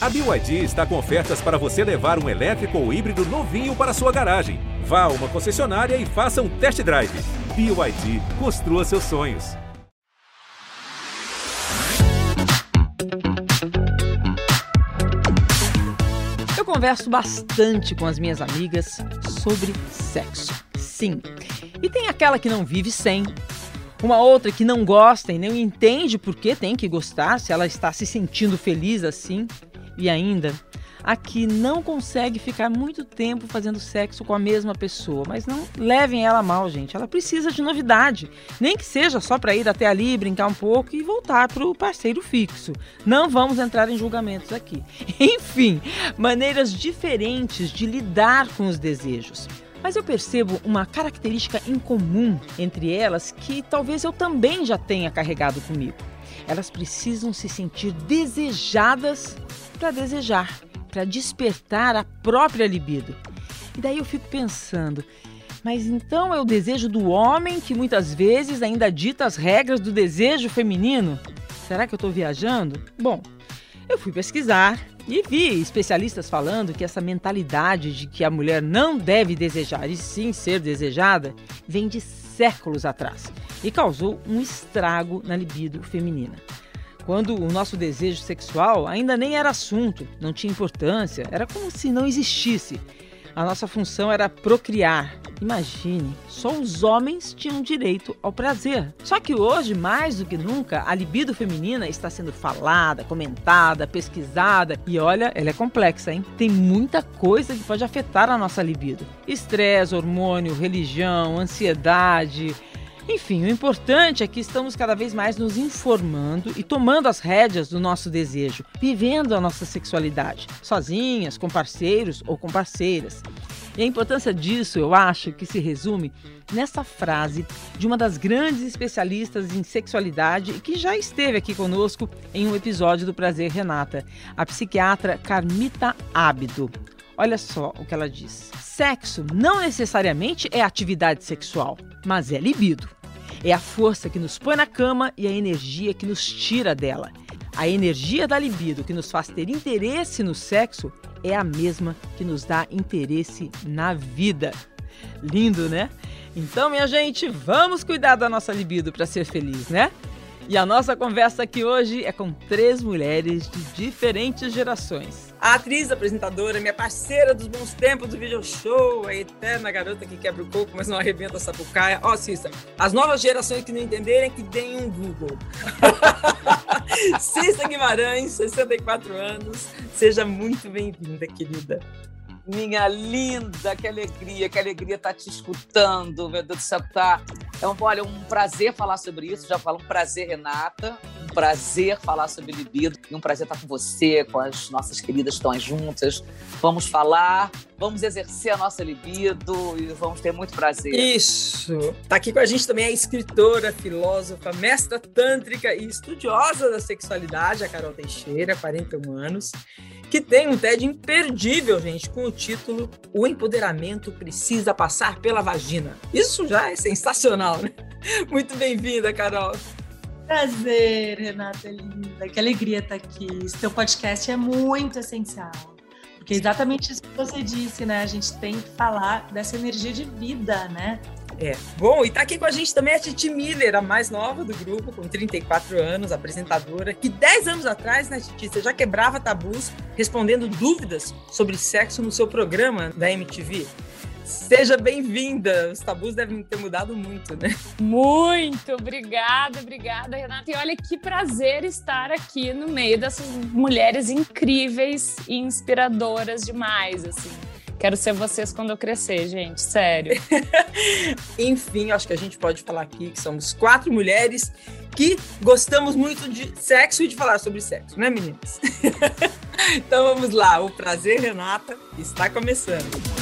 A BYD está com ofertas para você levar um elétrico ou híbrido novinho para sua garagem. Vá a uma concessionária e faça um test drive. BYD, construa seus sonhos. Eu converso bastante com as minhas amigas sobre sexo. Sim. E tem aquela que não vive sem, uma outra que não gosta e não entende por que tem que gostar, se ela está se sentindo feliz assim. E ainda, a que não consegue ficar muito tempo fazendo sexo com a mesma pessoa. Mas não levem ela mal, gente. Ela precisa de novidade. Nem que seja só para ir até ali, brincar um pouco e voltar para o parceiro fixo. Não vamos entrar em julgamentos aqui. Enfim, maneiras diferentes de lidar com os desejos. Mas eu percebo uma característica incomum entre elas que talvez eu também já tenha carregado comigo. Elas precisam se sentir desejadas para desejar, para despertar a própria libido. E daí eu fico pensando, mas então é o desejo do homem que muitas vezes ainda dita as regras do desejo feminino? Será que eu estou viajando? Bom, eu fui pesquisar e vi especialistas falando que essa mentalidade de que a mulher não deve desejar e sim ser desejada vem de séculos atrás e causou um estrago na libido feminina. Quando o nosso desejo sexual ainda nem era assunto, não tinha importância, era como se não existisse. A nossa função era procriar, Imagine, só os homens tinham direito ao prazer. Só que hoje, mais do que nunca, a libido feminina está sendo falada, comentada, pesquisada e olha, ela é complexa, hein? Tem muita coisa que pode afetar a nossa libido: estresse, hormônio, religião, ansiedade. Enfim, o importante é que estamos cada vez mais nos informando e tomando as rédeas do nosso desejo, vivendo a nossa sexualidade, sozinhas, com parceiros ou com parceiras. E a importância disso, eu acho, que se resume nessa frase de uma das grandes especialistas em sexualidade que já esteve aqui conosco em um episódio do Prazer Renata, a psiquiatra Carmita Ábido. Olha só o que ela diz: sexo não necessariamente é atividade sexual, mas é libido. É a força que nos põe na cama e a energia que nos tira dela. A energia da libido que nos faz ter interesse no sexo é a mesma que nos dá interesse na vida. Lindo, né? Então, minha gente, vamos cuidar da nossa libido para ser feliz, né? E a nossa conversa aqui hoje é com três mulheres de diferentes gerações. A atriz, apresentadora, minha parceira dos bons tempos do video show, a eterna garota que quebra o coco, mas não arrebenta a sapucaia. Ó, oh, Cissa, as novas gerações que não entenderem que deem um Google. Cissa Guimarães, 64 anos. Seja muito bem-vinda, querida. Minha linda, que alegria, que alegria estar tá te escutando, meu Deus do céu, tá. É um, olha, um prazer falar sobre isso. Já falo um prazer, Renata. Prazer falar sobre libido. E um prazer estar com você, com as nossas queridas que estão juntas. Vamos falar, vamos exercer a nossa libido e vamos ter muito prazer. Isso! Tá aqui com a gente também a escritora, filósofa, mestra tântrica e estudiosa da sexualidade, a Carol Teixeira, 41 anos que tem um TED imperdível, gente, com o título O Empoderamento Precisa Passar pela Vagina. Isso já é sensacional, né? Muito bem-vinda, Carol. Prazer, Renata, linda. Que alegria estar aqui. Esse teu podcast é muito essencial. Porque é exatamente isso que você disse, né? A gente tem que falar dessa energia de vida, né? É. Bom, e tá aqui com a gente também a Titi Miller, a mais nova do grupo, com 34 anos, apresentadora, que 10 anos atrás, né, Titi, você já quebrava tabus respondendo dúvidas sobre sexo no seu programa da MTV. Seja bem-vinda. Os tabus devem ter mudado muito, né? Muito. Obrigada, obrigada, Renata. E olha que prazer estar aqui no meio dessas mulheres incríveis e inspiradoras demais, assim. Quero ser vocês quando eu crescer, gente, sério. Enfim, acho que a gente pode falar aqui que somos quatro mulheres que gostamos muito de sexo e de falar sobre sexo, né, meninas? então vamos lá, o prazer, Renata, está começando.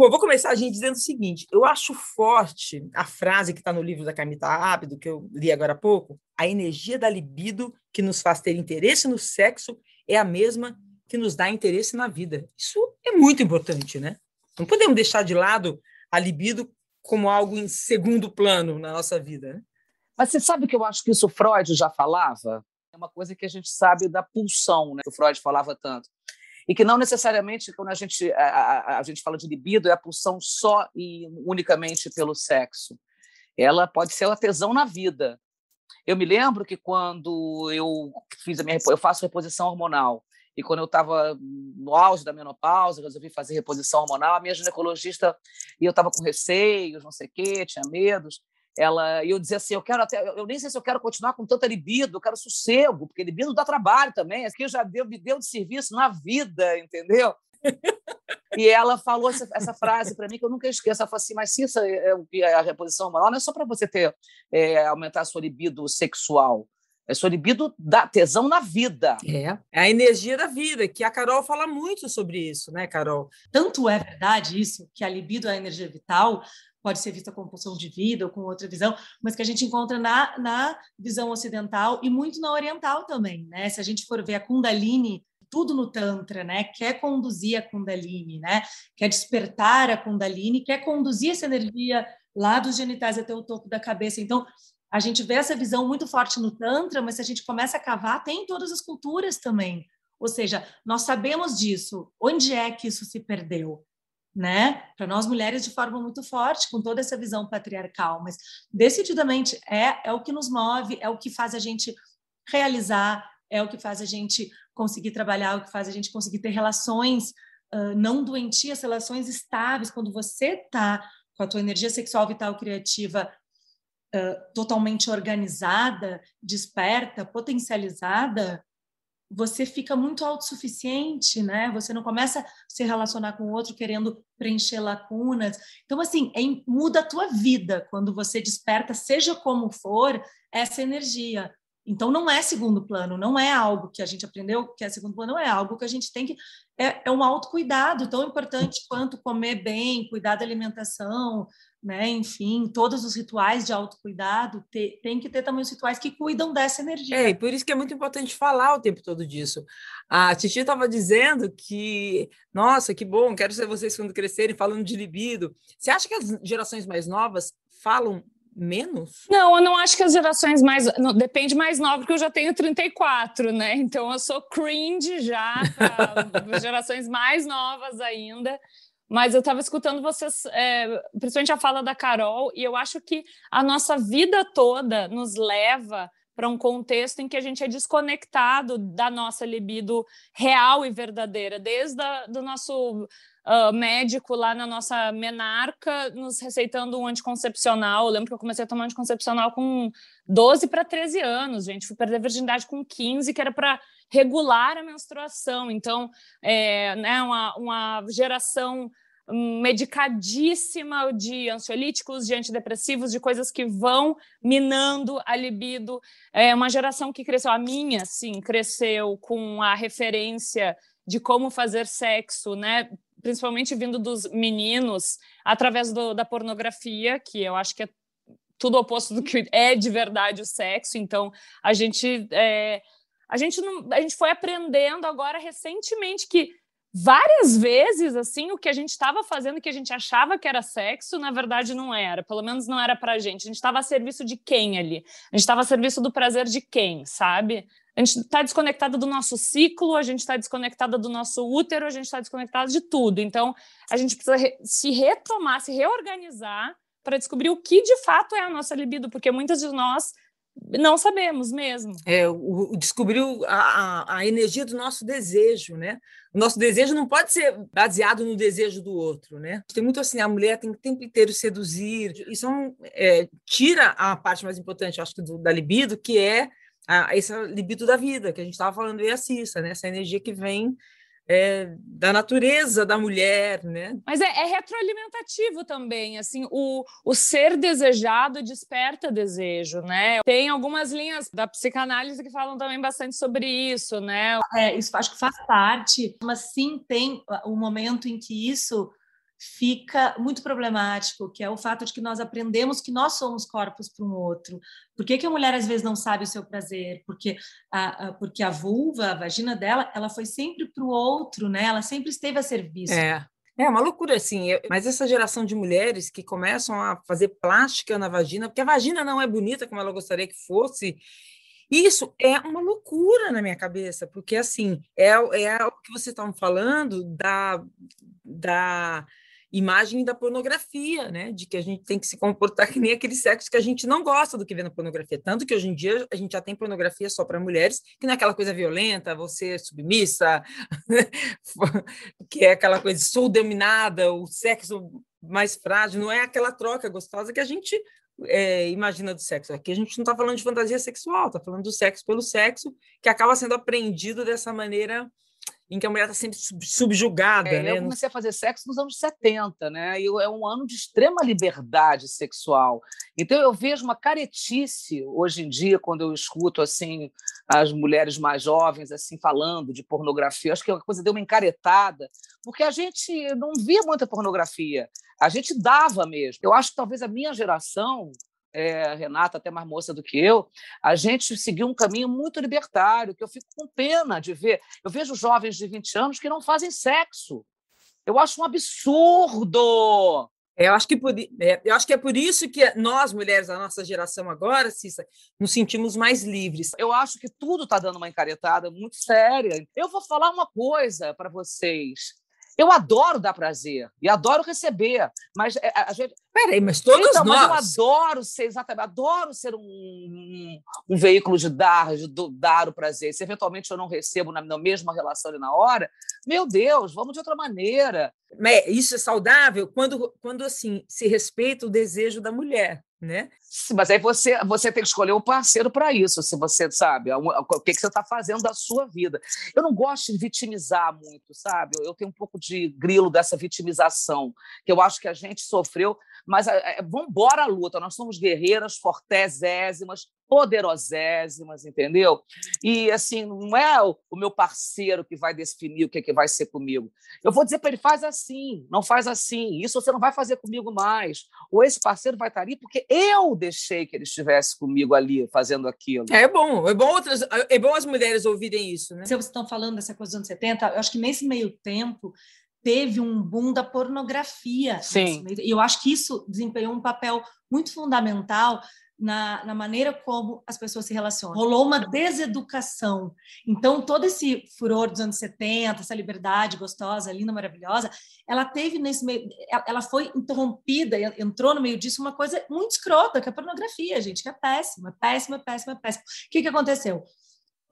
Bom, eu vou começar a gente dizendo o seguinte: eu acho forte a frase que está no livro da Camita Ábido, que eu li agora há pouco. A energia da libido que nos faz ter interesse no sexo é a mesma que nos dá interesse na vida. Isso é muito importante, né? Não podemos deixar de lado a libido como algo em segundo plano na nossa vida. Né? Mas você sabe que eu acho que isso Freud já falava? É uma coisa que a gente sabe da pulsão, né, que o Freud falava tanto. E que não necessariamente, quando a gente, a, a, a gente fala de libido, é a pulsão só e unicamente pelo sexo. Ela pode ser a tesão na vida. Eu me lembro que quando eu fiz a minha eu faço reposição hormonal e quando eu estava no auge da menopausa, resolvi fazer reposição hormonal, a minha ginecologista, e eu estava com receios, não sei o quê, tinha medos, ela, e eu dizia assim, eu quero até, eu nem sei se eu quero continuar com tanta libido, eu quero sossego, porque libido dá trabalho também, aqui já deu, me deu de serviço na vida, entendeu? e ela falou essa, essa frase para mim que eu nunca esqueço. Ela falou assim: mas se isso é, é a reposição hormonal não é só para você ter é, aumentar a sua libido sexual. É sua libido da tesão na vida. É, é a energia da vida, que a Carol fala muito sobre isso, né, Carol? Tanto é verdade isso, que a libido é a energia vital, pode ser vista como pulsão de vida ou com outra visão, mas que a gente encontra na, na visão ocidental e muito na oriental também, né? Se a gente for ver a Kundalini, tudo no Tantra, né? Quer conduzir a Kundalini, né? Quer despertar a Kundalini, quer conduzir essa energia lá dos genitais até o topo da cabeça. Então, a gente vê essa visão muito forte no Tantra, mas se a gente começa a cavar, tem em todas as culturas também. Ou seja, nós sabemos disso. Onde é que isso se perdeu? Né? Para nós mulheres de forma muito forte, com toda essa visão patriarcal, mas decididamente é é o que nos move, é o que faz a gente realizar, é o que faz a gente conseguir trabalhar, é o que faz a gente conseguir ter relações uh, não doentias, relações estáveis. Quando você está com a tua energia sexual, vital, criativa totalmente organizada, desperta, potencializada, você fica muito autossuficiente, né? Você não começa a se relacionar com o outro querendo preencher lacunas. Então, assim, é, muda a tua vida quando você desperta, seja como for, essa energia. Então, não é segundo plano, não é algo que a gente aprendeu que é segundo plano, é algo que a gente tem que. É, é um autocuidado tão importante quanto comer bem, cuidar da alimentação, né? Enfim, todos os rituais de autocuidado te, tem que ter também os rituais que cuidam dessa energia. É, e por isso que é muito importante falar o tempo todo disso. A Titi estava dizendo que, nossa, que bom, quero ser vocês quando crescerem, falando de libido. Você acha que as gerações mais novas falam menos? Não, eu não acho que as gerações mais. Não, depende mais nova, porque eu já tenho 34, né? Então eu sou cringe já gerações mais novas ainda. Mas eu estava escutando vocês, é, principalmente a fala da Carol, e eu acho que a nossa vida toda nos leva para um contexto em que a gente é desconectado da nossa libido real e verdadeira, desde o do nosso uh, médico lá na nossa menarca nos receitando um anticoncepcional. Eu lembro que eu comecei a tomar anticoncepcional com 12 para 13 anos, gente. Fui perder a virgindade com 15, que era para regular a menstruação. Então, é né, uma, uma geração medicadíssima de ansiolíticos, de antidepressivos, de coisas que vão minando a libido. É uma geração que cresceu, a minha, sim, cresceu com a referência de como fazer sexo, né? Principalmente vindo dos meninos, através do, da pornografia, que eu acho que é tudo oposto do que é de verdade o sexo. Então, a gente é, a gente não, a gente foi aprendendo agora recentemente que várias vezes assim o que a gente estava fazendo que a gente achava que era sexo na verdade não era. Pelo menos não era para gente. A gente estava a serviço de quem ali? A gente estava a serviço do prazer de quem sabe a gente está desconectada do nosso ciclo a gente está desconectada do nosso útero a gente está desconectada de tudo então a gente precisa re se retomar se reorganizar para descobrir o que de fato é a nossa libido porque muitas de nós não sabemos mesmo. É, o, o descobriu a, a, energia do nosso desejo, né? O nosso desejo não pode ser baseado no desejo do outro, né? Tem muito assim, a mulher tem que o tempo inteiro seduzir. Isso é, tira a parte mais importante, acho que, do, da libido, que é a, esse libido da vida, que a gente estava falando aí a Cissa, né? Essa energia que vem é, da natureza da mulher, né? Mas é, é, retroalimentativo também, assim, o, o ser desejado desperta desejo, né? Tem algumas linhas da psicanálise que falam também bastante sobre isso, né? É, isso acho que faz parte, mas sim tem o momento em que isso fica muito problemático, que é o fato de que nós aprendemos que nós somos corpos para um outro. Por que, que a mulher às vezes não sabe o seu prazer? Porque a, a porque a vulva, a vagina dela, ela foi sempre para o outro, né? Ela sempre esteve a serviço. É. É uma loucura, assim. Mas essa geração de mulheres que começam a fazer plástica na vagina, porque a vagina não é bonita como ela gostaria que fosse, Isso é uma loucura na minha cabeça, porque assim, é, é o que vocês estavam falando da, da imagem da pornografia, né? De que a gente tem que se comportar que nem aquele sexo que a gente não gosta do que vê na pornografia. Tanto que hoje em dia a gente já tem pornografia só para mulheres, que não é aquela coisa violenta, você é submissa, que é aquela coisa sou dominada, o sexo mais frágil, não é aquela troca gostosa que a gente é, imagina do sexo. Aqui a gente não está falando de fantasia sexual, está falando do sexo pelo sexo, que acaba sendo aprendido dessa maneira em que a mulher está sempre subjugada. É, né? Eu comecei a fazer sexo nos anos 70, né? E é um ano de extrema liberdade sexual. Então eu vejo uma caretice hoje em dia quando eu escuto assim as mulheres mais jovens assim falando de pornografia. Acho que a coisa deu uma encaretada, porque a gente não via muita pornografia. A gente dava mesmo. Eu acho que talvez a minha geração é, Renata, até mais moça do que eu, a gente seguiu um caminho muito libertário, que eu fico com pena de ver. Eu vejo jovens de 20 anos que não fazem sexo. Eu acho um absurdo. É, eu acho, que por, é, eu acho que é por isso que nós, mulheres da nossa geração agora, Cissa, nos sentimos mais livres. Eu acho que tudo está dando uma encaretada muito séria. Eu vou falar uma coisa para vocês. Eu adoro dar prazer e adoro receber, mas é, a, gente. Peraí, mas todos então, nós. Mas eu adoro ser, exatamente, adoro ser um, um, um veículo de dar, de do, dar o prazer. Se eventualmente eu não recebo na, na mesma relação ali na hora, meu Deus, vamos de outra maneira. Isso é saudável quando, quando assim se respeita o desejo da mulher né? Mas aí você, você tem que escolher um parceiro para isso, se você sabe o que, que você está fazendo da sua vida. Eu não gosto de vitimizar muito, sabe? Eu tenho um pouco de grilo dessa vitimização, que eu acho que a gente sofreu, mas é, é, vamos embora à luta. Nós somos guerreiras, fortésésimas, poderosésimas, entendeu? E assim, não é o, o meu parceiro que vai definir o que, que vai ser comigo. Eu vou dizer para ele: faz assim, não faz assim, isso você não vai fazer comigo mais. Ou esse parceiro vai estar ali porque eu deixei que ele estivesse comigo ali fazendo aquilo. É bom, é bom outras, é bom as mulheres ouvirem isso, né? Se vocês estão falando dessa coisa dos anos 70, eu acho que nesse meio tempo teve um boom da pornografia. Sim. E eu acho que isso desempenhou um papel muito fundamental na, na, maneira como as pessoas se relacionam. Rolou uma deseducação. Então, todo esse furor dos anos 70, essa liberdade gostosa, linda, maravilhosa, ela teve nesse meio. Ela foi interrompida, entrou no meio disso uma coisa muito escrota, que é a pornografia, gente, que é péssima, péssima, péssima, péssima. O que, que aconteceu?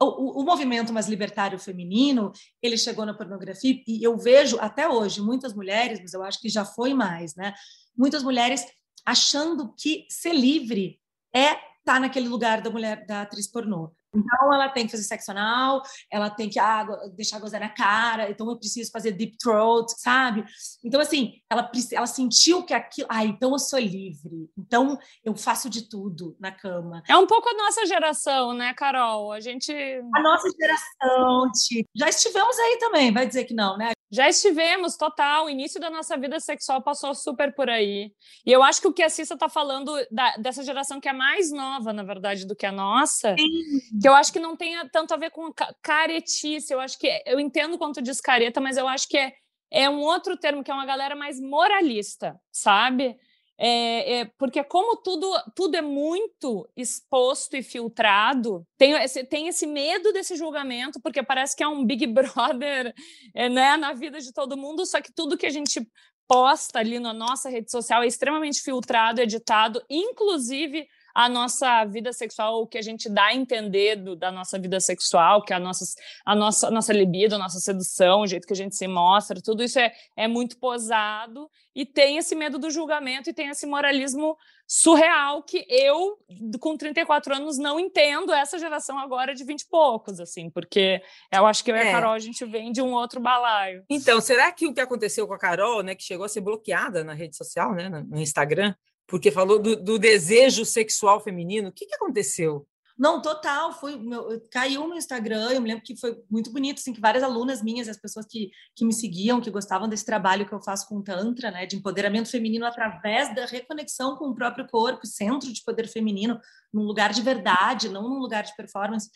O, o, movimento mais libertário feminino, ele chegou na pornografia e eu vejo até hoje muitas mulheres, mas eu acho que já foi mais, né? Muitas mulheres achando que ser livre é estar tá naquele lugar da mulher, da atriz pornô. Então, ela tem que fazer sexo anal, ela tem que ah, deixar gozar na cara, então eu preciso fazer deep throat, sabe? Então, assim, ela, ela sentiu que aquilo. Ah, então eu sou livre, então eu faço de tudo na cama. É um pouco a nossa geração, né, Carol? A gente. A nossa geração, tipo, já estivemos aí também, vai dizer que não, né? Já estivemos, total. O início da nossa vida sexual passou super por aí. E eu acho que o que a Cissa está falando da, dessa geração que é mais nova, na verdade, do que a nossa, Sim. que eu acho que não tem tanto a ver com caretice. Eu acho que eu entendo quanto diz careta, mas eu acho que é, é um outro termo que é uma galera mais moralista, sabe? É, é, porque como tudo, tudo é muito exposto e filtrado, tem esse, tem esse medo desse julgamento, porque parece que é um Big Brother é, né, na vida de todo mundo, só que tudo que a gente posta ali na nossa rede social é extremamente filtrado, editado, inclusive a nossa vida sexual, o que a gente dá a entender do, da nossa vida sexual, que é a nossa, a nossa, a nossa libido, a nossa sedução, o jeito que a gente se mostra, tudo isso é, é muito posado e tem esse medo do julgamento e tem esse moralismo surreal que eu, com 34 anos, não entendo essa geração agora de 20 e poucos, assim, porque eu acho que eu e a é. Carol, a gente vem de um outro balaio. Então, será que o que aconteceu com a Carol, né, que chegou a ser bloqueada na rede social, né, no Instagram, porque falou do, do desejo sexual feminino. O que, que aconteceu? Não, total, foi meu, caiu no Instagram, eu me lembro que foi muito bonito, assim, que várias alunas minhas, as pessoas que, que me seguiam, que gostavam desse trabalho que eu faço com Tantra, né, de empoderamento feminino através da reconexão com o próprio corpo, centro de poder feminino, num lugar de verdade, não num lugar de performance.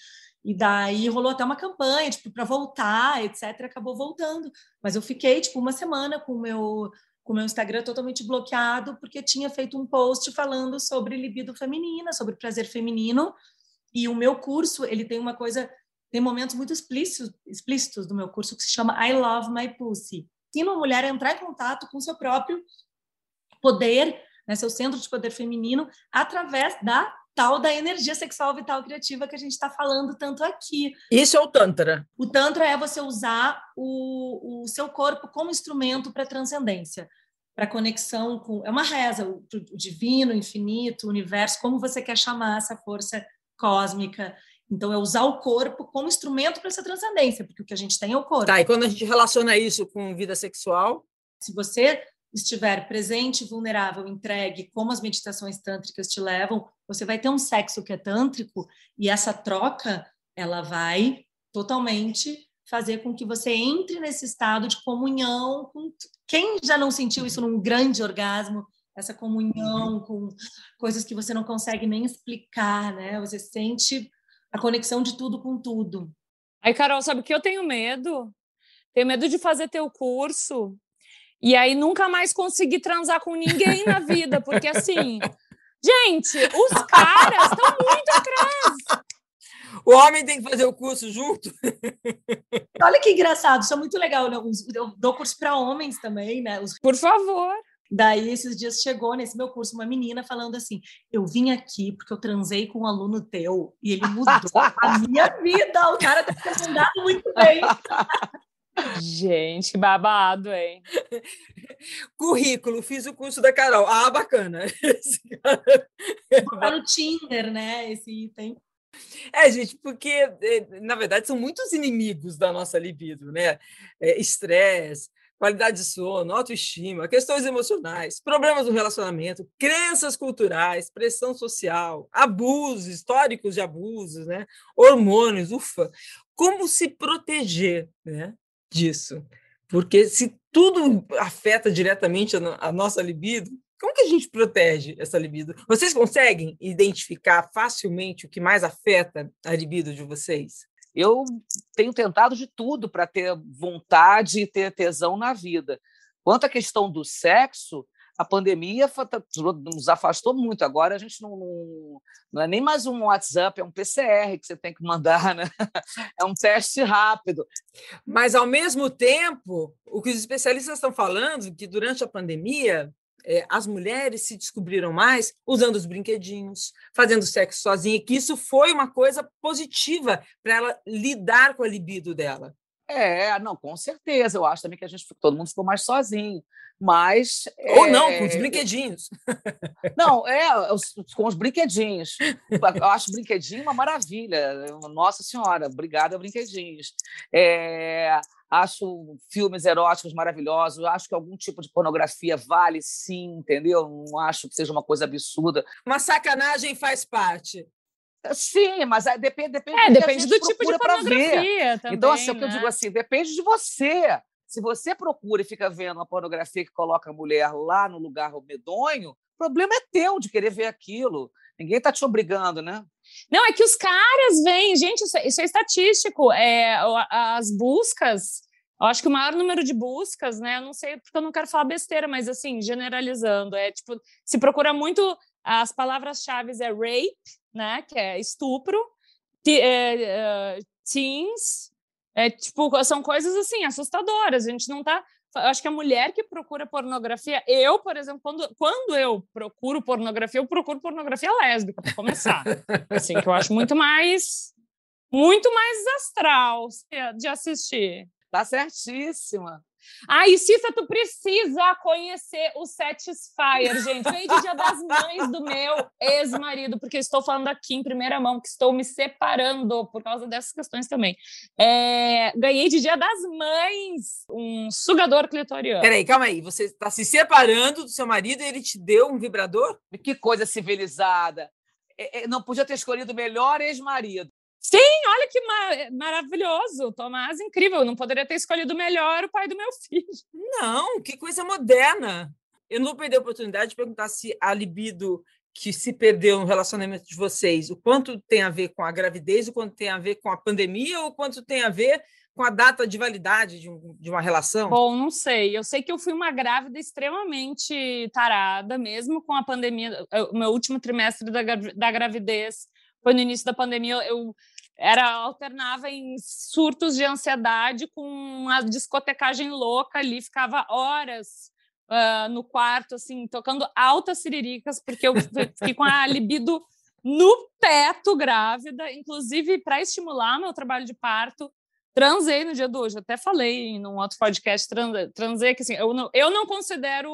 E daí rolou até uma campanha, tipo, para voltar, etc, acabou voltando. Mas eu fiquei, tipo, uma semana com o meu com o meu Instagram totalmente bloqueado, porque tinha feito um post falando sobre libido feminina, sobre prazer feminino, E o meu curso, ele tem uma coisa, tem momentos muito explícitos, explícitos do meu curso que se chama I Love My Pussy. Ensina a mulher entrar em contato com seu próprio poder, né, seu centro de poder feminino, através da tal da energia sexual vital criativa que a gente está falando tanto aqui. Isso é o Tantra. O Tantra é você usar o, o seu corpo como instrumento para transcendência, para conexão com. É uma reza, o, o divino, o infinito, o universo, como você quer chamar essa força cósmica. Então, é usar o corpo como instrumento para essa transcendência, porque o que a gente tem é o corpo. Tá, e quando a gente relaciona isso com vida sexual? Se você estiver presente, vulnerável, entregue, como as meditações tântricas te levam, você vai ter um sexo que é tântrico e essa troca, ela vai totalmente fazer com que você entre nesse estado de comunhão com quem já não sentiu isso num grande orgasmo, essa comunhão com coisas que você não consegue nem explicar, né? Você sente a conexão de tudo com tudo. Aí, Carol, sabe o que eu tenho medo? Tenho medo de fazer teu curso e aí nunca mais conseguir transar com ninguém na vida, porque assim, gente, os caras estão muito atrás. O homem tem que fazer o curso junto. Olha que engraçado, isso é muito legal. Né? Eu dou curso para homens também, né? Os... Por favor. Daí, esses dias chegou nesse meu curso uma menina falando assim: Eu vim aqui porque eu transei com um aluno teu e ele mudou a minha vida. O cara tá mandado muito bem. Gente, babado, hein? Currículo, fiz o curso da Carol. Ah, bacana. Tá no Tinder, né? Esse item. É, gente, porque eh, na verdade são muitos inimigos da nossa libido, né? É, estresse, qualidade de sono, autoestima, questões emocionais, problemas do relacionamento, crenças culturais, pressão social, abusos, históricos de abusos, né? Hormônios, ufa. Como se proteger, né? Disso. Porque se tudo afeta diretamente a, nossa libido, como que a gente protege essa libido? Vocês conseguem identificar facilmente o que mais afeta a libido de vocês? Eu tenho tentado de tudo para ter vontade e ter tesão na vida. Quanto à questão do sexo, a pandemia tá, nos afastou muito. Agora a gente não, não, não, é nem mais um WhatsApp, é um PCR que você tem que mandar, né? É um teste rápido. Mas, ao mesmo tempo, o que os especialistas estão falando que durante a pandemia é, as mulheres se descobriram mais usando os brinquedinhos, fazendo sexo sozinha, que isso foi uma coisa positiva para ela lidar com a libido dela. É, não, com certeza. Eu acho também que a gente todo mundo ficou mais sozinho. Mas. Ou é... não, com os brinquedinhos. Não, é, os, com os brinquedinhos. Eu acho brinquedinho uma maravilha. Nossa Senhora, obrigada, brinquedinhos. É, acho filmes eróticos maravilhosos. Acho que algum tipo de pornografia vale sim, entendeu? Não acho que seja uma coisa absurda. Uma sacanagem faz parte. Sim, mas depende, depende, é, depende do tipo de pornografia também, Então, assim, né? o que eu digo assim, depende de você. Se você procura e fica vendo uma pornografia que coloca a mulher lá no lugar medonho, o problema é teu de querer ver aquilo. Ninguém está te obrigando, né? Não, é que os caras vêm, gente, isso é, isso é estatístico. É, as buscas, eu acho que o maior número de buscas, né? Eu não sei porque eu não quero falar besteira, mas assim, generalizando, é tipo, se procura muito as palavras-chave é rape, né? Que é estupro, é, é, teens, é, tipo, são coisas assim assustadoras. A gente não tá. Acho que a mulher que procura pornografia, eu, por exemplo, quando, quando eu procuro pornografia, eu procuro pornografia lésbica, para começar. assim, que eu acho muito mais muito mais astral de assistir. Tá certíssima. Ai, Cissa, tu precisa conhecer o Satisfyer, gente. Veio de Dia das Mães do meu ex-marido, porque estou falando aqui em primeira mão que estou me separando por causa dessas questões também. É, ganhei de Dia das Mães um sugador clitoriano. Peraí, calma aí. Você está se separando do seu marido e ele te deu um vibrador? Que coisa civilizada. É, é, não podia ter escolhido o melhor ex-marido. Sim, olha que mar maravilhoso. Tomás, incrível. Eu não poderia ter escolhido melhor o pai do meu filho. Não, que coisa moderna. Eu não vou perder a oportunidade de perguntar se a libido que se perdeu no relacionamento de vocês, o quanto tem a ver com a gravidez, o quanto tem a ver com a pandemia, ou o quanto tem a ver com a data de validade de, um, de, uma relação? Bom, não sei. Eu sei que eu fui uma grávida extremamente tarada, mesmo com a pandemia. O meu último trimestre da, da gravidez foi no início da pandemia, eu era alternava em surtos de ansiedade com uma discotecagem louca ali, ficava horas uh, no quarto, assim, tocando altas siriricas, porque eu fiquei com a libido no teto grávida, inclusive para estimular meu trabalho de parto. Transei no dia do hoje, até falei em um outro podcast, transei, que assim, eu não, eu não considero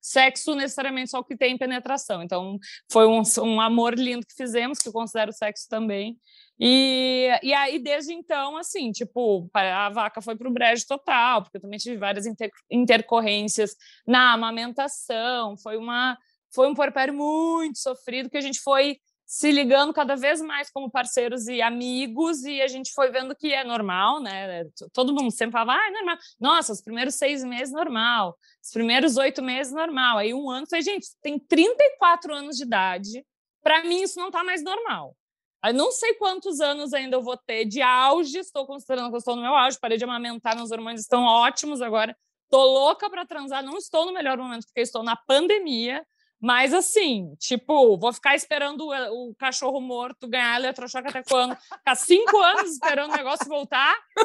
sexo necessariamente só o que tem penetração, então foi um, um amor lindo que fizemos, que eu considero sexo também, e, e aí, desde então, assim, tipo, a vaca foi para o brejo total, porque eu também tive várias inter, intercorrências na amamentação, foi, uma, foi um porpério muito sofrido que a gente foi se ligando cada vez mais como parceiros e amigos, e a gente foi vendo que é normal, né? Todo mundo sempre falava, ah, é normal. Nossa, os primeiros seis meses, normal. Os primeiros oito meses, normal. Aí um ano, falei, gente, tem 34 anos de idade, para mim isso não está mais normal. Eu não sei quantos anos ainda eu vou ter de auge, estou considerando que eu estou no meu auge, parei de amamentar, meus hormônios estão ótimos agora. Estou louca para transar, não estou no melhor momento porque estou na pandemia, mas assim, tipo, vou ficar esperando o, o cachorro morto ganhar eletrochoque até quando? Ficar cinco anos esperando o negócio voltar? Eu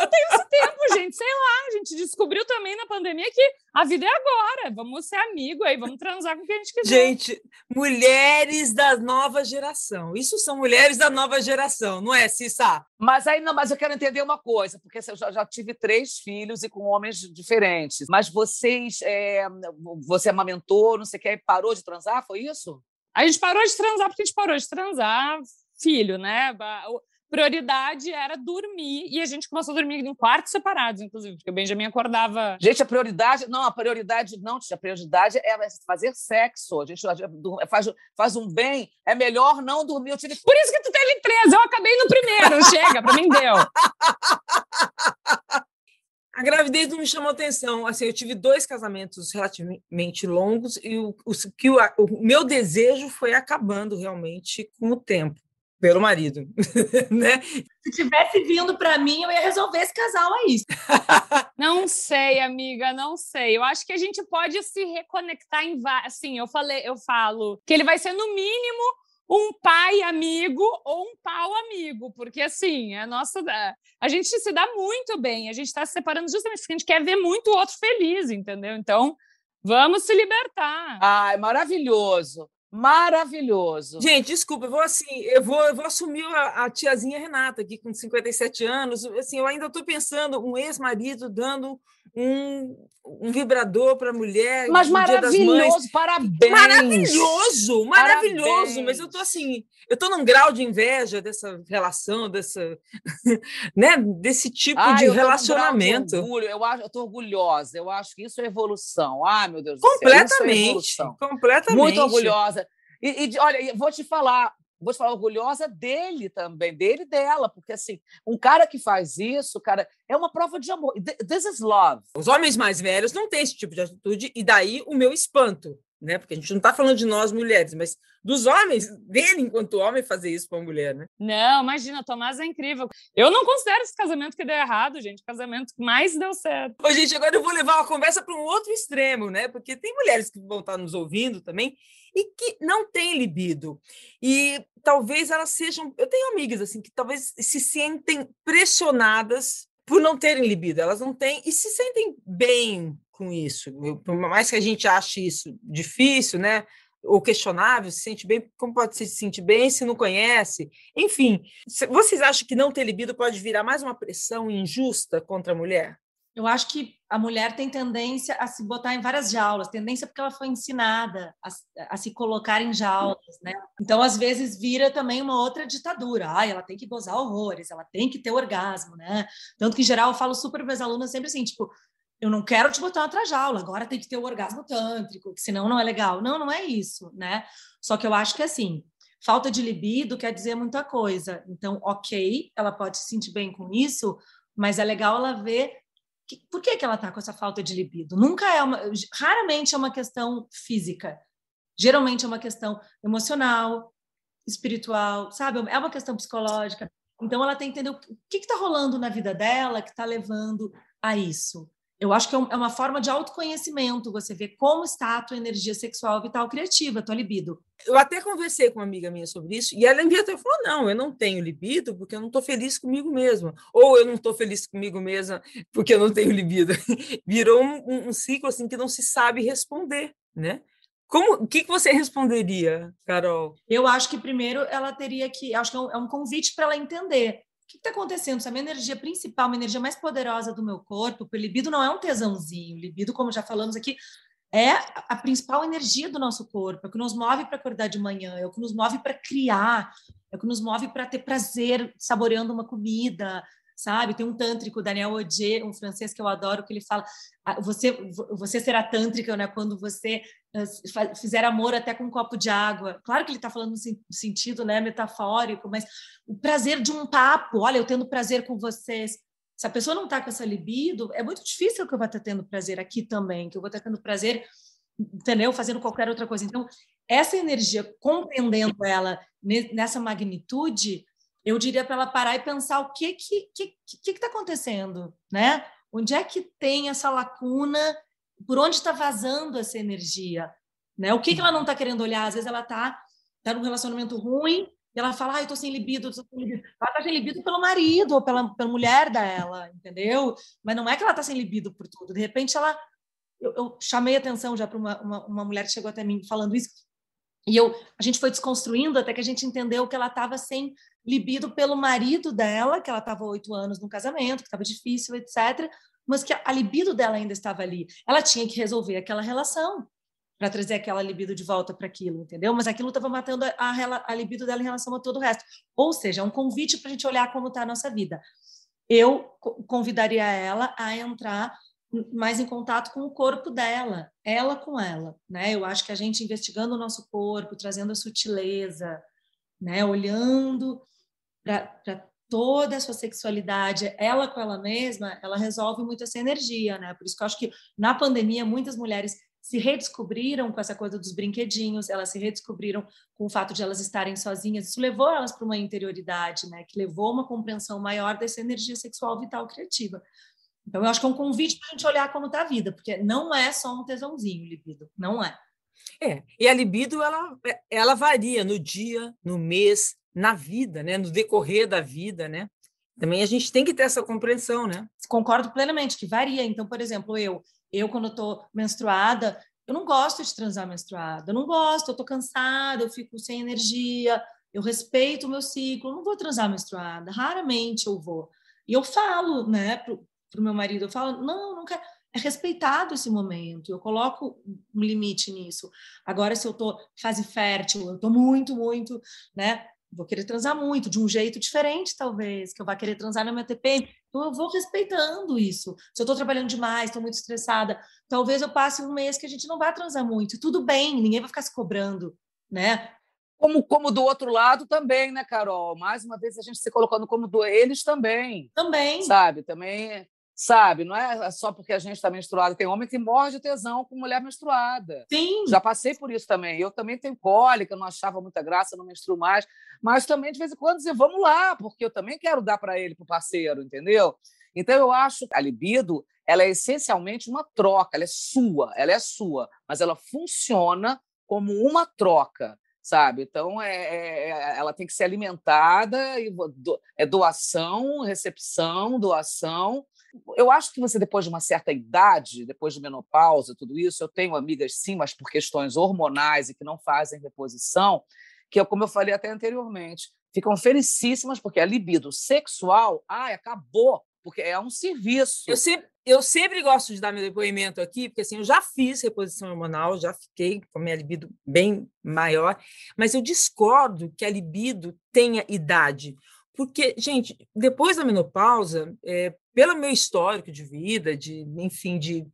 não tenho esse tempo, gente. Sei lá, a gente descobriu também na pandemia que a vida é agora. Vamos ser amigo aí, vamos transar com quem a gente quiser. Gente, mulheres da nova geração. Isso são mulheres da nova geração, não é, Cissa? Mas aí não, mas eu quero entender uma coisa, porque eu já, já tive três filhos e com homens diferentes. Mas vocês, é, você amamentou, não sei o que, parou de transar, foi isso? A gente parou de transar porque a gente parou de transar filho, né? Prioridade era dormir e a gente começou a dormir em quartos separados, inclusive, porque o Benjamin acordava. Gente, a prioridade, não, a prioridade não, a prioridade é fazer sexo. A gente faz, faz um bem, é melhor não dormir. Eu tive... Por isso que tu teve três, eu acabei no primeiro, chega, para mim deu. A gravidez não me chamou atenção. Assim, eu tive dois casamentos relativamente longos e o, o, que o, o meu desejo foi acabando realmente com o tempo pelo marido, né? Se tivesse vindo para mim, eu ia resolver esse casal aí. não sei, amiga, não sei. Eu acho que a gente pode se reconectar em assim, eu falei, eu falo que ele vai ser no mínimo um pai amigo ou um pau amigo, porque assim, a nossa a gente se dá muito bem, a gente está se separando justamente porque a gente quer ver muito o outro feliz, entendeu? Então, vamos se libertar. Ai, maravilhoso. Maravilhoso. Gente, desculpa, eu vou assim, eu vou, eu vou assumir a, a tiazinha Renata aqui com 57 anos. Assim, eu ainda estou pensando um ex-marido dando um, um vibrador para a mulher. Mas maravilhoso, parabéns. Maravilhoso, maravilhoso. Parabéns. Mas eu estou assim, eu estou num grau de inveja dessa relação, dessa, né, desse tipo Ai, de relacionamento. Um de orgulho. Eu acho, eu estou orgulhosa. Eu acho que isso é evolução. Ai, meu Deus completamente, do céu. É completamente. Muito orgulhosa. E, e olha, vou te falar, vou te falar orgulhosa dele também, dele e dela, porque assim, um cara que faz isso, cara, é uma prova de amor. This is love. Os homens mais velhos não têm esse tipo de atitude, e daí o meu espanto né? Porque a gente não está falando de nós mulheres, mas dos homens, dele enquanto homem fazer isso com a mulher, né? Não, imagina, Tomás é incrível. Eu não considero esse casamento que deu errado, gente. O casamento que mais deu certo. Ô, gente, agora eu vou levar uma conversa para um outro extremo, né? Porque tem mulheres que vão estar nos ouvindo também e que não têm libido. E talvez elas sejam. Eu tenho amigas assim que talvez se sentem pressionadas por não terem libido. Elas não têm e se sentem bem com isso. Por mais que a gente ache isso difícil, né? Ou questionável, se sente bem, como pode se sentir bem se não conhece? Enfim, vocês acham que não ter libido pode virar mais uma pressão injusta contra a mulher? Eu acho que a mulher tem tendência a se botar em várias jaulas, tendência porque ela foi ensinada a, a, se colocar em jaulas, né? Então, às vezes, vira também uma outra ditadura. Ah, ela tem que gozar horrores, ela tem que ter orgasmo, né? Tanto que, em geral, eu falo super para as alunas sempre assim, tipo, eu não quero te botar outra jaula, agora tem que ter o orgasmo tântrico, que senão não é legal. Não, não é isso, né? Só que eu acho que assim, falta de libido quer dizer muita coisa. Então, ok, ela pode se sentir bem com isso, mas é legal ela ver que, por que, que ela tá com essa falta de libido. Nunca é uma, raramente é uma questão física. Geralmente é uma questão emocional, espiritual, sabe? É uma questão psicológica. Então ela tem que entender o que está rolando na vida dela que está levando a isso. Eu acho que é, é uma forma de autoconhecimento, você ver como está a tua energia sexual, vital, criativa, tua libido. Eu até conversei com uma amiga minha sobre isso, e ela até falou: não, eu não tenho libido porque eu não estou feliz comigo mesma. Ou eu não estou feliz comigo mesma porque eu não tenho libido. Virou um, um, ciclo assim que não se sabe responder, né? Como, o que, que você responderia, Carol? Eu acho que primeiro ela teria que, acho que é um, é um convite para ela entender que está acontecendo? Se a minha energia principal, a energia mais poderosa do meu corpo, o libido não é um tesãozinho. O libido, como já falamos aqui, é a principal energia do nosso corpo, é o que nos move para acordar de manhã, é o que nos move para criar, é o que nos move para ter prazer saboreando uma comida, sabe? Tem um tântrico, Daniel Odier, um francês que eu adoro, que ele fala: ah, você, você será tântrica né, quando você ah, fizer amor até com um copo de água. Claro que ele está falando no sentido né, metafórico, mas o prazer de um papo, olha, eu tendo prazer com vocês. Se a pessoa não está com essa libido, é muito difícil que eu vá estar tendo prazer aqui também, que eu vou estar tendo prazer, entendeu? Fazendo qualquer outra coisa. Então, essa energia, compreendendo ela nessa magnitude, eu diria para ela parar e pensar o que que que que está acontecendo, né? Onde é que tem essa lacuna? Por onde está vazando essa energia? Né? O que, que ela não está querendo olhar? Às vezes ela está tá num relacionamento ruim e ela fala, ah, eu tô sem libido, tô sem libido. Ela tá sem libido pelo marido ou pela, pela mulher dela, entendeu? Mas não é que ela tá sem libido por tudo. De repente ela... Eu, eu chamei atenção já para uma, uma, uma mulher que chegou até mim falando isso, e eu, a gente foi desconstruindo até que a gente entendeu que ela estava sem libido pelo marido dela, que ela estava oito anos no casamento, que estava difícil, etc. Mas que a libido dela ainda estava ali. Ela tinha que resolver aquela relação para trazer aquela libido de volta para aquilo, entendeu? Mas aquilo estava matando a, a, a, libido dela em relação a todo o resto. Ou seja, é um convite para a gente olhar como está a nossa vida. Eu convidaria ela a entrar mais em contato com o corpo dela, ela com ela, né? Eu acho que a gente investigando o nosso corpo, trazendo a sutileza, né? Olhando para toda a sua sexualidade, ela com ela mesma, ela resolve muito essa energia, né? Por isso que eu acho que na pandemia muitas mulheres se redescobriram com essa coisa dos brinquedinhos, elas se redescobriram com o fato de elas estarem sozinhas. Isso levou elas para uma interioridade, né? Que levou uma compreensão maior dessa energia sexual vital criativa. Então, eu acho que é um convite para a gente olhar como está a vida, porque não é só um tesãozinho, libido, não é. É, e a libido ela, ela varia no dia, no mês, na vida, né? no decorrer da vida, né? Também a gente tem que ter essa compreensão, né? Concordo plenamente que varia. Então, por exemplo, eu, eu quando estou menstruada, eu não gosto de transar menstruada, eu não gosto, eu estou cansada, eu fico sem energia, eu respeito o meu ciclo, não vou transar menstruada, raramente eu vou. E eu falo, né, para o meu marido, eu falo, não, não quero. É respeitado esse momento, eu coloco um limite nisso. Agora, se eu estou fase fértil, eu estou muito, muito, né? Vou querer transar muito, de um jeito diferente, talvez, que eu vá querer transar na minha TPM. Então, eu vou respeitando isso. Se eu estou trabalhando demais, estou muito estressada, talvez eu passe um mês que a gente não vá transar muito. Tudo bem, ninguém vai ficar se cobrando, né? Como, como do outro lado também, né, Carol? Mais uma vez a gente se colocando como do eles também. Também. Sabe? Também sabe? Não é só porque a gente está menstruada. Tem homem que morre de tesão com mulher menstruada. Sim. Já passei por isso também. Eu também tenho cólica, não achava muita graça, não menstruo mais. Mas também, de vez em quando, dizer, vamos lá, porque eu também quero dar para ele, para o parceiro, entendeu? Então, eu acho que a libido ela é essencialmente uma troca, ela é sua, ela é sua, mas ela funciona como uma troca sabe? Então, é, é, é ela tem que ser alimentada, e do, é doação, recepção, doação, eu acho que você, depois de uma certa idade, depois de menopausa, tudo isso, eu tenho amigas, sim, mas por questões hormonais e que não fazem reposição, que, como eu falei até anteriormente, ficam felicíssimas porque a libido sexual, ai, acabou, porque é um serviço. Eu sempre, eu sempre gosto de dar meu depoimento aqui, porque assim, eu já fiz reposição hormonal, já fiquei com a minha libido bem maior, mas eu discordo que a libido tenha idade. Porque, gente, depois da menopausa, é, pelo meu histórico de vida, de, enfim, de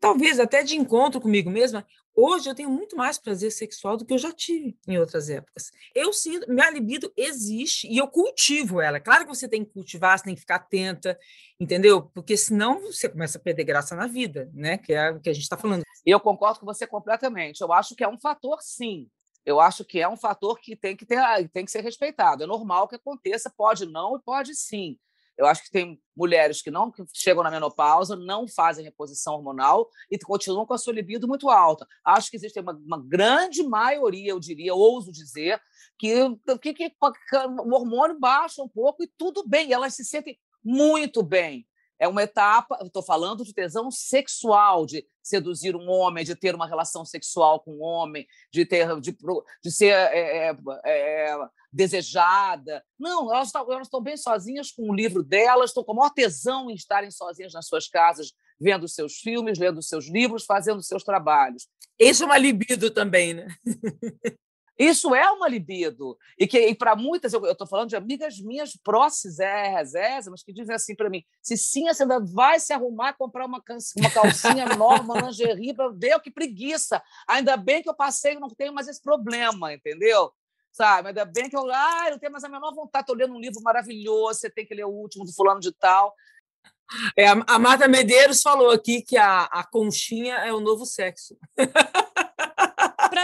talvez até de encontro comigo mesma, hoje eu tenho muito mais prazer sexual do que eu já tive em outras épocas. Eu sinto, minha libido existe e eu cultivo ela. Claro que você tem que cultivar, você tem que ficar atenta, entendeu? Porque senão você começa a perder graça na vida, né? Que é o que a gente está falando. Eu concordo com você completamente. Eu acho que é um fator, sim. Eu acho que é um fator que tem que, ter, tem que ser respeitado. É normal que aconteça, pode não e pode sim. Eu acho que tem mulheres que não que chegam na menopausa, não fazem reposição hormonal e continuam com a sua libido muito alta. Acho que existe uma, uma grande maioria, eu diria, ouso dizer, que, que, que, o hormônio baixa um pouco e tudo bem, elas se sentem muito bem. É uma etapa, estou falando de tesão sexual, de seduzir um homem, de ter uma relação sexual com um homem, de ter, de, de ser é, é, desejada. Não, elas estão, elas estão bem sozinhas com o livro delas, estão com maior tesão em estarem sozinhas nas suas casas, vendo seus filmes, lendo seus livros, fazendo seus trabalhos. É uma libido também, né? Isso é uma libido. E que para muitas, eu estou falando de amigas minhas próximas, mas que dizem assim para mim: se sim, você ainda vai se arrumar, comprar uma, uma calcinha nova, uma lingerie, para ver que preguiça. Ainda bem que eu passei e não tenho mais esse problema, entendeu? Sabe? Ainda bem que eu, ah, eu tenho mais a menor vontade, estou lendo um livro maravilhoso, você tem que ler o último do fulano de tal. É, a Marta Medeiros falou aqui que a, a conchinha é o novo sexo.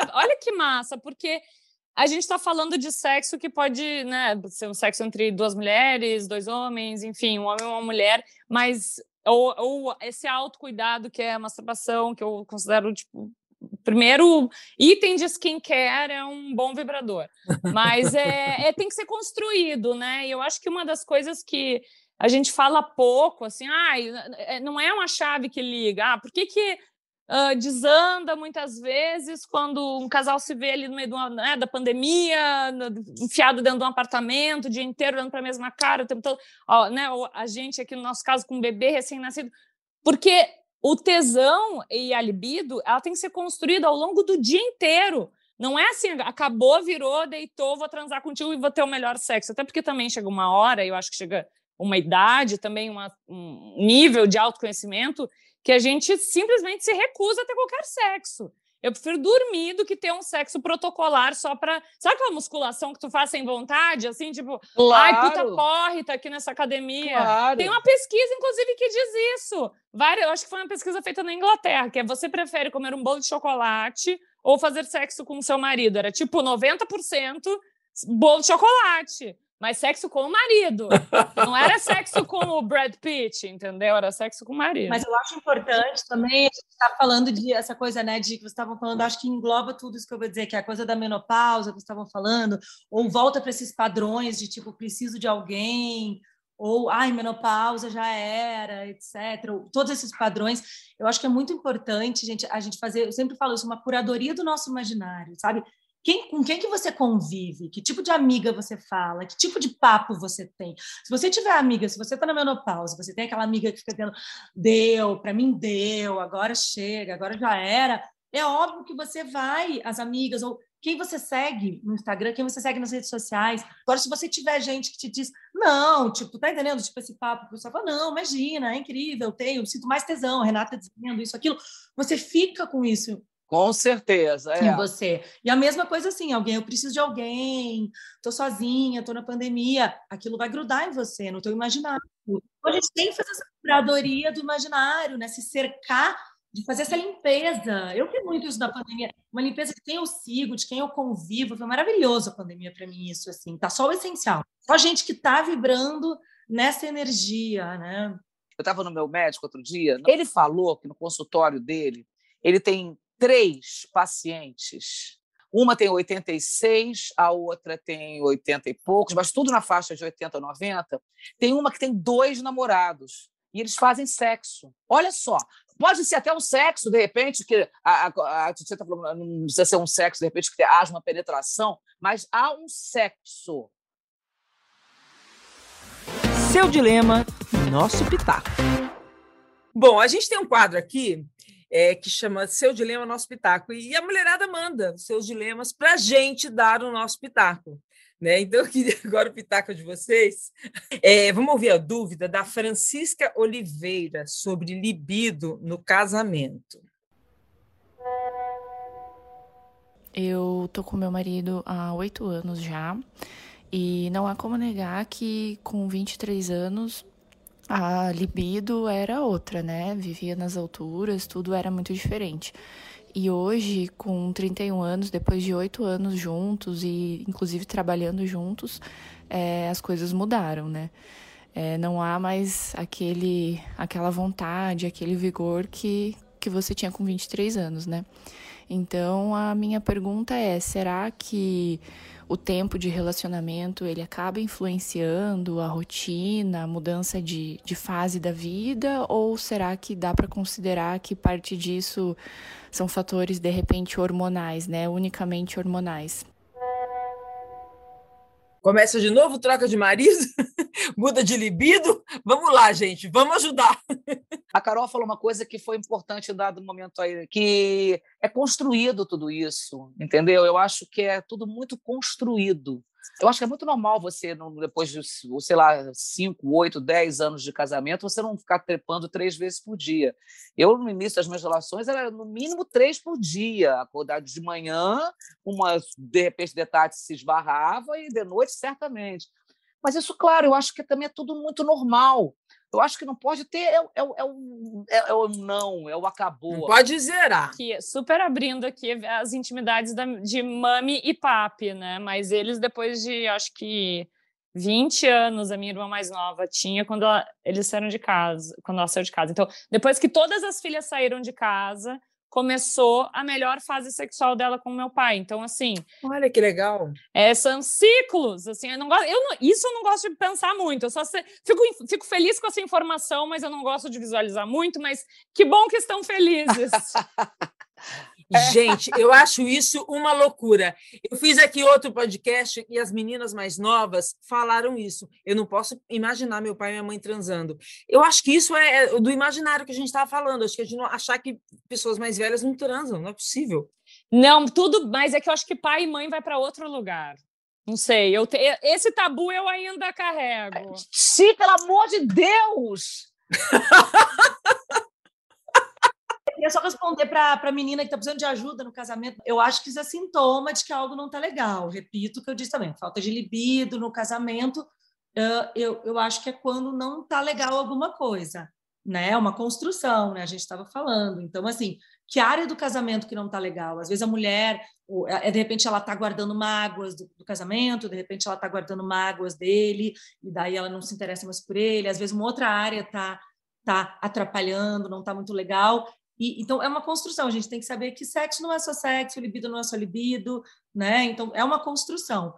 pra... Olha que massa, porque a gente está falando de sexo que pode né, ser um sexo entre duas mulheres, dois homens, enfim, um homem e uma mulher, mas ou, ou esse autocuidado que é a masturbação, que eu considero tipo primeiro item de skincare é um bom vibrador, mas é, é, tem que ser construído, né? E eu acho que uma das coisas que a gente fala pouco, assim, ah, não é uma chave que liga, ah, por que, que uh, desanda muitas vezes quando um casal se vê ali no meio uma, né, da pandemia, enfiado dentro de um apartamento, o dia inteiro olhando para a mesma cara, o tempo todo. Ó, né, a gente aqui, no nosso caso, com um bebê recém-nascido. Porque o tesão e a libido, ela tem que ser construída ao longo do dia inteiro. Não é assim, acabou, virou, deitou, vou transar contigo e vou ter o melhor sexo. Até porque também chega uma hora, eu acho que chega uma idade, também uma, um nível de autoconhecimento que a gente simplesmente se recusa a ter qualquer sexo. Eu prefiro dormir do que ter um sexo protocolar só para. Sabe aquela musculação que tu faz sem vontade? Assim, tipo, claro. ai, puta corre, tá aqui nessa academia. Claro. Tem uma pesquisa, inclusive, que diz isso. Várias, eu acho que foi uma pesquisa feita na Inglaterra, que é você prefere comer um bolo de chocolate ou fazer sexo com o seu marido. Era tipo 90% bolo de chocolate mas sexo com o marido. Não era sexo com o Brad Pitt, entendeu? Era sexo com o marido. Mas eu acho importante também, a gente está falando de essa coisa, né, de que vocês estavam falando, acho que engloba tudo isso que eu vou dizer, que é a coisa da menopausa que vocês estavam falando, ou volta para esses padrões de tipo, preciso de alguém, ou ai, menopausa já era, etc. Todos esses padrões, eu acho que é muito importante gente, a gente fazer, eu sempre falo isso, uma curadoria do nosso imaginário, sabe? Quem, com quem que você convive? Que tipo de amiga você fala? Que tipo de papo você tem? Se você tiver amiga, se você está na menopausa, você tem aquela amiga que fica dizendo, deu, para mim deu, agora chega, agora já era, é óbvio que você vai, as amigas, ou quem você segue no Instagram, quem você segue nas redes sociais. Agora, se você tiver gente que te diz, não, tipo, tá entendendo? Tipo, esse papo, que você fala, não, imagina, é incrível, eu tenho, sinto mais tesão, Renata dizendo isso, aquilo. Você fica com isso com certeza, é. Em você. E a mesma coisa assim, alguém, eu preciso de alguém, tô sozinha, tô na pandemia, aquilo vai grudar em você, no teu imaginário. Então, a gente tem que fazer essa curadoria do imaginário, né? Se cercar de fazer essa limpeza. Eu vi muito isso da pandemia, uma limpeza de quem eu sigo, de quem eu convivo. Foi maravilhoso a pandemia para mim isso assim. Tá só o essencial. Só gente que tá vibrando nessa energia, né? Eu estava no meu médico outro dia, ele falou que no consultório dele, ele tem três pacientes. Uma tem 86, a outra tem 80 e poucos, mas tudo na faixa de 80 a 90. Tem uma que tem dois namorados e eles fazem sexo. Olha só, pode ser até um sexo, de repente, que a, a, a Titia está falando, não precisa ser um sexo, de repente, que haja uma penetração, mas há um sexo. Seu dilema, nosso pitaco. Bom, a gente tem um quadro aqui é, que chama Seu Dilema, Nosso Pitaco. E a mulherada manda seus dilemas para a gente dar o nosso pitaco. Né? Então, eu queria agora o pitaco de vocês. É, vamos ouvir a dúvida da Francisca Oliveira sobre libido no casamento. Eu tô com meu marido há oito anos já, e não há como negar que com 23 anos a libido era outra, né? Vivia nas alturas, tudo era muito diferente. E hoje, com 31 anos, depois de oito anos juntos e inclusive trabalhando juntos, é, as coisas mudaram, né? É, não há mais aquele, aquela vontade, aquele vigor que, que você tinha com 23 anos, né? Então, a minha pergunta é: será que o tempo de relacionamento ele acaba influenciando a rotina, a mudança de, de fase da vida? Ou será que dá para considerar que parte disso são fatores de repente hormonais, né? Unicamente hormonais? Começa de novo, troca de marido, muda de libido. Vamos lá, gente, vamos ajudar. A Carol falou uma coisa que foi importante dado momento aí, que é construído tudo isso, entendeu? Eu acho que é tudo muito construído. Eu acho que é muito normal você, depois de, sei lá, 5, 8, 10 anos de casamento, você não ficar trepando três vezes por dia. Eu, no início das minhas relações, era no mínimo três por dia. Acordar de manhã, uma, de repente, de tarde se esbarrava e de noite, certamente. Mas isso, claro, eu acho que também é tudo muito normal. Eu acho que não pode ter é, é, é, o, é, é o não, é o acabou. Não pode zerar. Aqui, super abrindo aqui as intimidades da, de mami e papi, né? Mas eles, depois de, acho que 20 anos, a minha irmã mais nova tinha quando ela, eles saíram de casa, quando ela saiu de casa. Então, depois que todas as filhas saíram de casa, começou a melhor fase sexual dela com meu pai. Então, assim. Olha que legal. É, são ciclos. Assim, eu não gosto, eu não, isso eu não gosto de pensar muito. Eu só se, fico, fico feliz com essa informação, mas eu não gosto de visualizar muito. Mas que bom que estão felizes. Gente, eu acho isso uma loucura. Eu fiz aqui outro podcast e as meninas mais novas falaram isso. Eu não posso imaginar meu pai e minha mãe transando. Eu acho que isso é, é do imaginário que a gente estava falando. Acho que a gente não achar que pessoas mais velhas não transam, não é possível. Não, tudo, mas é que eu acho que pai e mãe vai para outro lugar. Não sei, eu te, esse tabu eu ainda carrego. Sim, pelo amor de Deus! queria só responder para a menina que está precisando de ajuda no casamento. Eu acho que isso é sintoma de que algo não está legal. Repito o que eu disse também: falta de libido no casamento. Eu, eu acho que é quando não está legal alguma coisa, né? É uma construção, né? A gente estava falando. Então, assim, que área do casamento que não está legal? Às vezes a mulher, é, de repente, ela está guardando mágoas do, do, casamento, de repente ela está guardando mágoas dele, e daí ela não se interessa mais por ele. Às vezes uma outra área está tá atrapalhando, não está muito legal. E, então, é uma construção. A gente tem que saber que sexo não é só sexo, libido não é só libido, né? Então, é uma construção.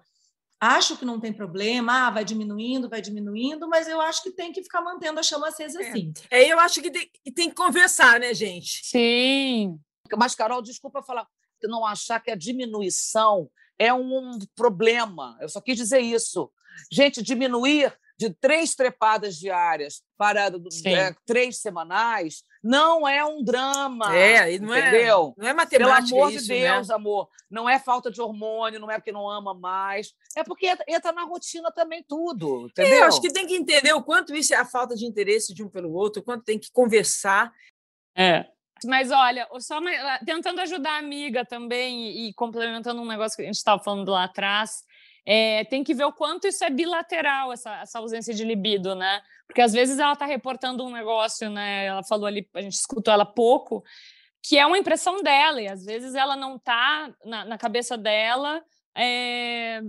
Acho que não tem problema, ah, vai diminuindo, vai diminuindo, mas eu acho que tem que ficar mantendo a chama acesa é. assim. É, eu acho que tem, tem que conversar, né, gente? Sim. Mas, Carol, desculpa falar, não achar que a diminuição é um problema. Eu só quis dizer isso. Gente, diminuir de três trepadas diárias para é, três semanais não é um drama. É, não é, entendeu? É, não é matemática. Pelo amor isso, de né? Deus, né? amor. Não é falta de hormônio, não é porque não ama mais. É porque entra na rotina também tudo. Entendeu? É, eu acho que tem que entender o quanto isso é a falta de interesse de um pelo outro, o quanto tem que conversar. É. Mas olha, só tentando ajudar a amiga também e complementando um negócio que a gente estava falando lá atrás, é, tem que ver o quanto isso é bilateral, essa, essa ausência de libido, né? Porque às vezes ela está reportando um negócio, né? Ela falou ali, a gente escutou ela pouco, que é uma impressão dela, e às vezes ela não está na, na, cabeça dela é,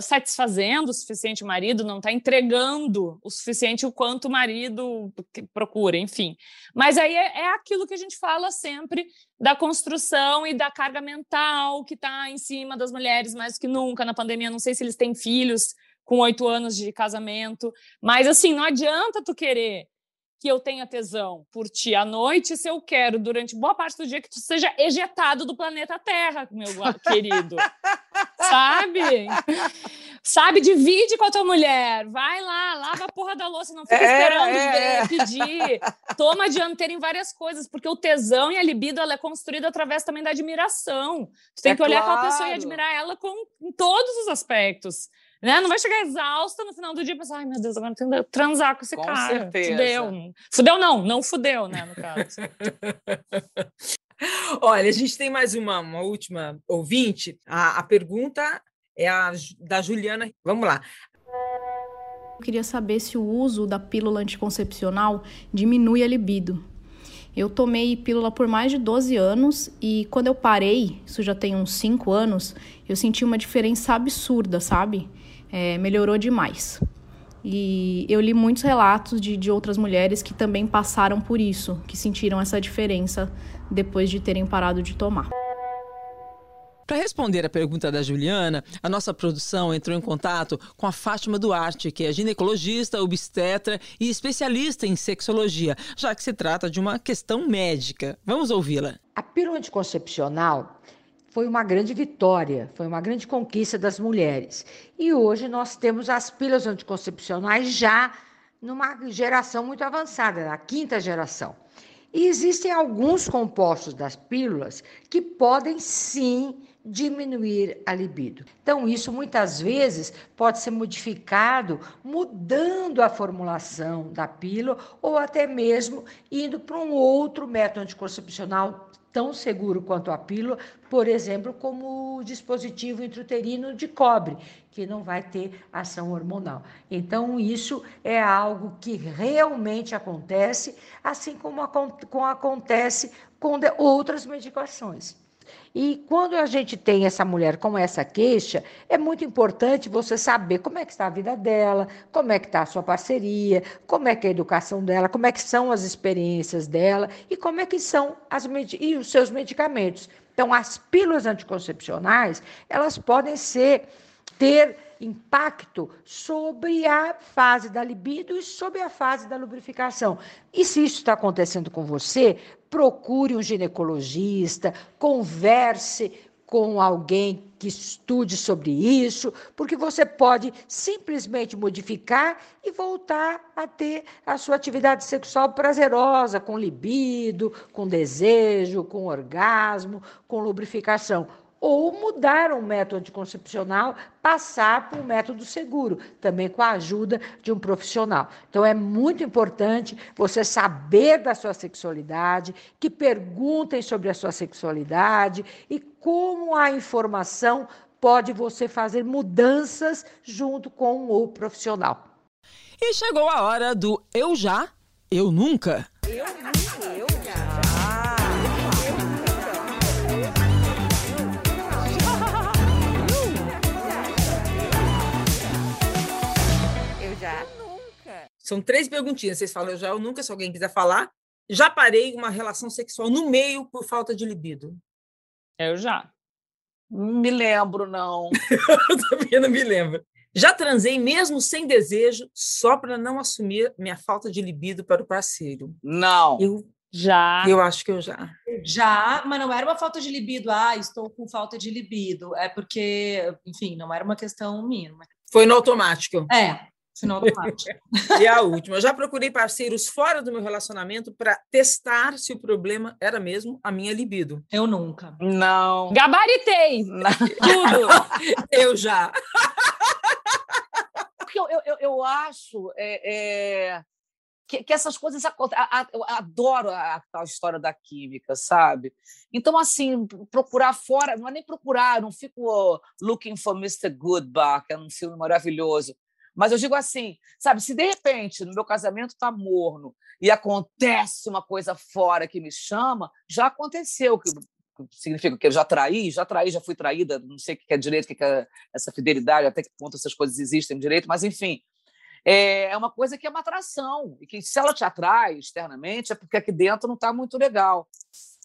satisfazendo o suficiente o marido, não está entregando o suficiente o quanto o marido procura, enfim. Mas aí é, é aquilo que a gente fala sempre da construção e da carga mental que está em cima das mulheres mais que nunca na pandemia. Não sei se eles têm filhos com oito anos de casamento, mas assim, não adianta tu querer que eu tenha tesão por ti à noite se eu quero, durante boa parte do dia, que tu seja ejetado do planeta Terra, meu querido. Sabe? Sabe? Divide com a tua mulher. Vai lá, lava a porra da louça, não fica é, esperando é, é. pedir. Toma dianteira em várias coisas, porque o tesão e a libido ela é construída através também da admiração. Tu tem é que olhar claro. aquela pessoa e admirar ela com, em todos os aspectos. Né? Não vai chegar exausta no final do dia e pensar, ai meu Deus, agora tenho que transar com esse com cara. Certeza. Fudeu. Fudeu não, não fudeu, né, no caso. Olha, a gente tem mais uma, uma última ouvinte. A, a pergunta é a da Juliana. Vamos lá. Eu queria saber se o uso da pílula anticoncepcional diminui a libido. Eu tomei pílula por mais de 12 anos e quando eu parei, isso já tem uns 5 anos, eu senti uma diferença absurda, sabe? É, melhorou demais. E eu li muitos relatos de, de outras mulheres que também passaram por isso, que sentiram essa diferença depois de terem parado de tomar. Para responder a pergunta da Juliana, a nossa produção entrou em contato com a Fátima Duarte, que é ginecologista, obstetra e especialista em sexologia, já que se trata de uma questão médica. Vamos ouvi-la. A pílula anticoncepcional foi uma grande vitória, foi uma grande conquista das mulheres. E hoje nós temos as pílulas anticoncepcionais já numa geração muito avançada, na quinta geração. E existem alguns compostos das pílulas que podem sim diminuir a libido. Então, isso muitas vezes pode ser modificado mudando a formulação da pílula ou até mesmo indo para um outro método anticoncepcional tão seguro quanto a pílula, por exemplo, como o dispositivo intrauterino de cobre, que não vai ter ação hormonal. Então, isso é algo que realmente acontece, assim como acontece com outras medicações. E quando a gente tem essa mulher com essa queixa, é muito importante você saber como é que está a vida dela, como é que está a sua parceria, como é que é a educação dela, como é que são as experiências dela e como é que são as e os seus medicamentos. Então, as pílulas anticoncepcionais, elas podem ser ter impacto sobre a fase da libido e sobre a fase da lubrificação. E se isso está acontecendo com você, procure um ginecologista, converse com alguém que estude sobre isso, porque você pode simplesmente modificar e voltar a ter a sua atividade sexual prazerosa, com libido, com desejo, com orgasmo, com lubrificação ou mudar um método anticoncepcional, passar para um método seguro, também com a ajuda de um profissional. Então é muito importante você saber da sua sexualidade, que perguntem sobre a sua sexualidade e como a informação pode você fazer mudanças junto com o profissional. E chegou a hora do eu já, eu nunca. Eu nunca, eu São três perguntinhas. Vocês falam, eu já, eu nunca, se alguém quiser falar. Já parei uma relação sexual no meio por falta de libido? Eu já. Me lembro, não. eu também não me lembro. Já transei mesmo sem desejo, só para não assumir minha falta de libido para o parceiro? Não. Eu já. Eu acho que eu já. Já, mas não era uma falta de libido. Ah, estou com falta de libido. É porque, enfim, não era uma questão minha. Foi no automático. É, Final do pátio. e a última. Eu já procurei parceiros fora do meu relacionamento para testar se o problema era mesmo a minha libido. Eu nunca. Não. Gabaritei. Não. Tudo. eu já. Porque eu, eu, eu acho é, é, que, que, essas coisas acontecem. Eu adoro a, a história da química, sabe? Então, assim, procurar fora, não é nem procurar, não fico looking for Mr. Goodbar, que é um filme maravilhoso. Mas eu digo assim, sabe, se de repente no meu casamento está morno e acontece uma coisa fora que me chama, já aconteceu, que significa que eu já traí, já traí, já fui traída, não sei o que é direito, o que é essa fidelidade, até que ponto essas coisas existem direito, mas enfim, é uma coisa que é uma atração, e que se ela te atrai externamente é porque aqui dentro não está muito legal.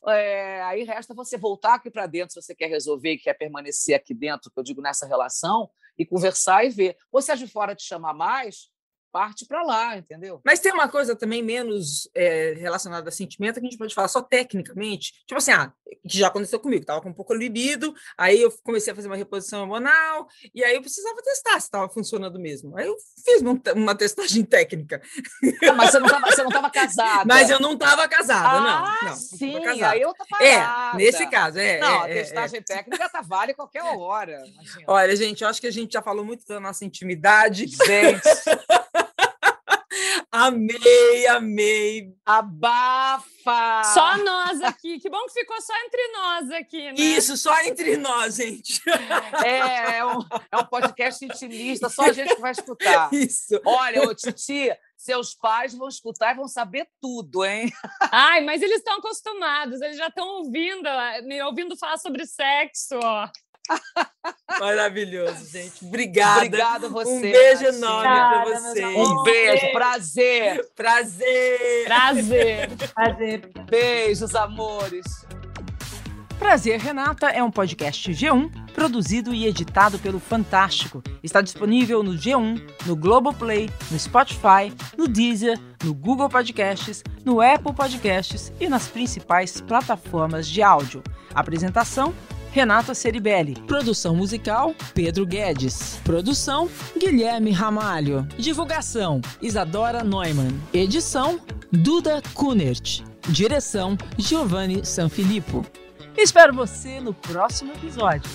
É, aí resta você voltar aqui para dentro se você quer resolver e quer permanecer aqui dentro, que eu digo nessa relação, e conversar e ver. Ou se a de fora te chamar mais, parte para lá, entendeu? Mas tem uma coisa também menos é, relacionada a sentimento que a gente pode falar só tecnicamente. Tipo assim, ah, que já aconteceu comigo, estava com um pouco libido, aí eu comecei a fazer uma reposição hormonal, e aí eu precisava testar se estava funcionando mesmo. Aí eu fiz uma, uma testagem técnica. Ah, mas você não estava casada. Mas eu não estava casada, ah, não. não sim, casada. aí eu tô É, nesse caso, é. Não, é, a testagem é, técnica tá vale qualquer hora. Imagina. Olha, gente, eu acho que a gente já falou muito da nossa intimidade. Gente. Amei, amei. Abafa! Só nós aqui. Que bom que ficou só entre nós aqui, né? Isso, só entre nós, gente. É, é um, é um podcast intimista, só a gente que vai escutar. Isso. Olha, ô, Titi, seus pais vão escutar e vão saber tudo, hein? Ai, mas eles estão acostumados, eles já estão ouvindo, me ouvindo falar sobre sexo, ó. Maravilhoso, gente. Obrigada. Obrigada a você. Um beijo enorme para Obrigada, você. meus Um beijo, prazer. Prazer. Prazer. Prazer. Beijos, amores. Prazer Renata é um podcast G1 produzido e editado pelo Fantástico. Está disponível no G1, no Globoplay, no Spotify, no Deezer, no Google Podcasts, no Apple Podcasts e nas principais plataformas de áudio. Apresentação Renata Ceribelli. Produção musical Pedro Guedes. Produção Guilherme Ramalho. Divulgação Isadora Neumann. Edição Duda Kunert. Direção Giovanni Sanfilippo. Espero você no próximo episódio.